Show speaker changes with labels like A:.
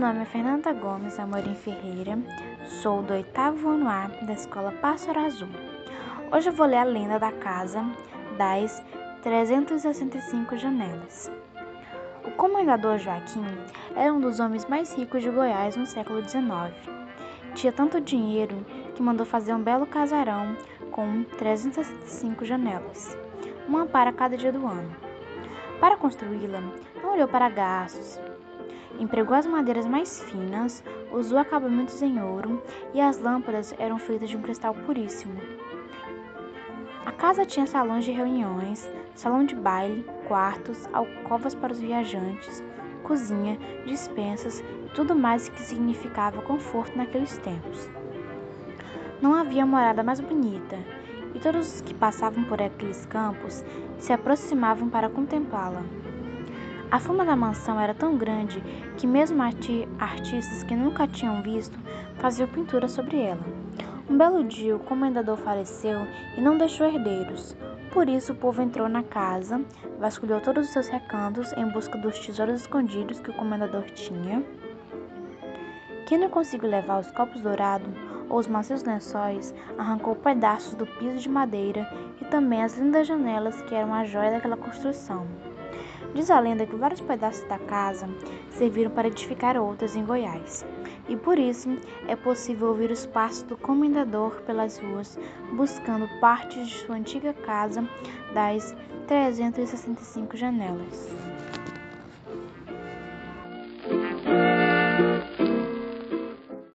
A: nome é Fernanda Gomes Amorim Ferreira, sou do oitavo ano A da Escola Pássaro Azul. Hoje eu vou ler a lenda da casa das 365 janelas. O comendador Joaquim era um dos homens mais ricos de Goiás no século XIX. Tinha tanto dinheiro que mandou fazer um belo casarão com 365 janelas, uma para cada dia do ano. Para construí-la, não olhou para gastos, Empregou as madeiras mais finas, usou acabamentos em ouro e as lâmpadas eram feitas de um cristal puríssimo. A casa tinha salões de reuniões, salão de baile, quartos, alcovas para os viajantes, cozinha, dispensas e tudo mais que significava conforto naqueles tempos. Não havia morada mais bonita, e todos os que passavam por aqueles campos se aproximavam para contemplá-la. A fama da mansão era tão grande que mesmo artistas que nunca tinham visto faziam pintura sobre ela. Um belo dia, o comendador faleceu e não deixou herdeiros. Por isso, o povo entrou na casa, vasculhou todos os seus recantos em busca dos tesouros escondidos que o comendador tinha. Quem não conseguiu levar os copos dourados ou os macios lençóis, arrancou pedaços do piso de madeira e também as lindas janelas que eram a joia daquela construção. Diz a lenda que vários pedaços da casa serviram para edificar outras em Goiás, e por isso é possível ouvir os passos do comendador pelas ruas, buscando partes de sua antiga casa das 365 janelas.